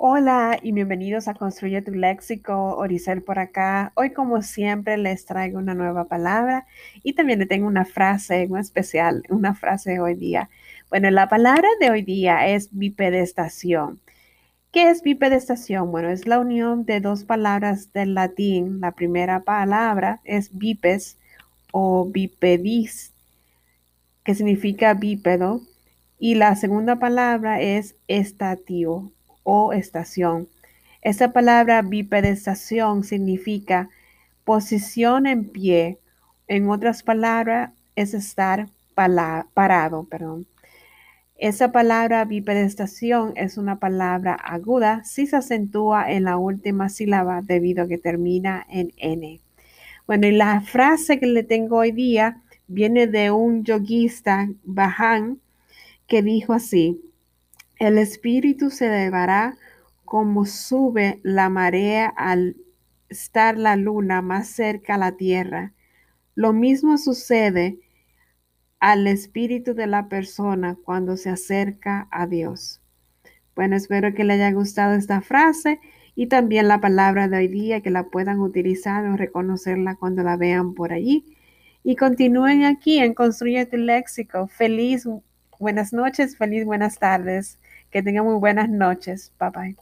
Hola y bienvenidos a Construye tu Léxico, Oricel por acá. Hoy como siempre les traigo una nueva palabra y también le tengo una frase muy especial, una frase de hoy día. Bueno, la palabra de hoy día es bipedestación. ¿Qué es bipedestación? Bueno, es la unión de dos palabras del latín. La primera palabra es bipes o bipedis, que significa bípedo, y la segunda palabra es estatio o estación. Esta palabra bipedestación significa posición en pie. En otras palabras, es estar parado. Perdón. Esa palabra bipedestación es una palabra aguda si se acentúa en la última sílaba debido a que termina en N. Bueno, y la frase que le tengo hoy día viene de un yoguista, Bajan, que dijo así, el espíritu se elevará como sube la marea al estar la luna más cerca a la tierra. Lo mismo sucede al espíritu de la persona cuando se acerca a Dios. Bueno, espero que le haya gustado esta frase y también la palabra de hoy día, que la puedan utilizar o reconocerla cuando la vean por allí. Y continúen aquí en Construye tu Léxico. Feliz, buenas noches, feliz buenas tardes. Que tengan muy buenas noches. Bye bye.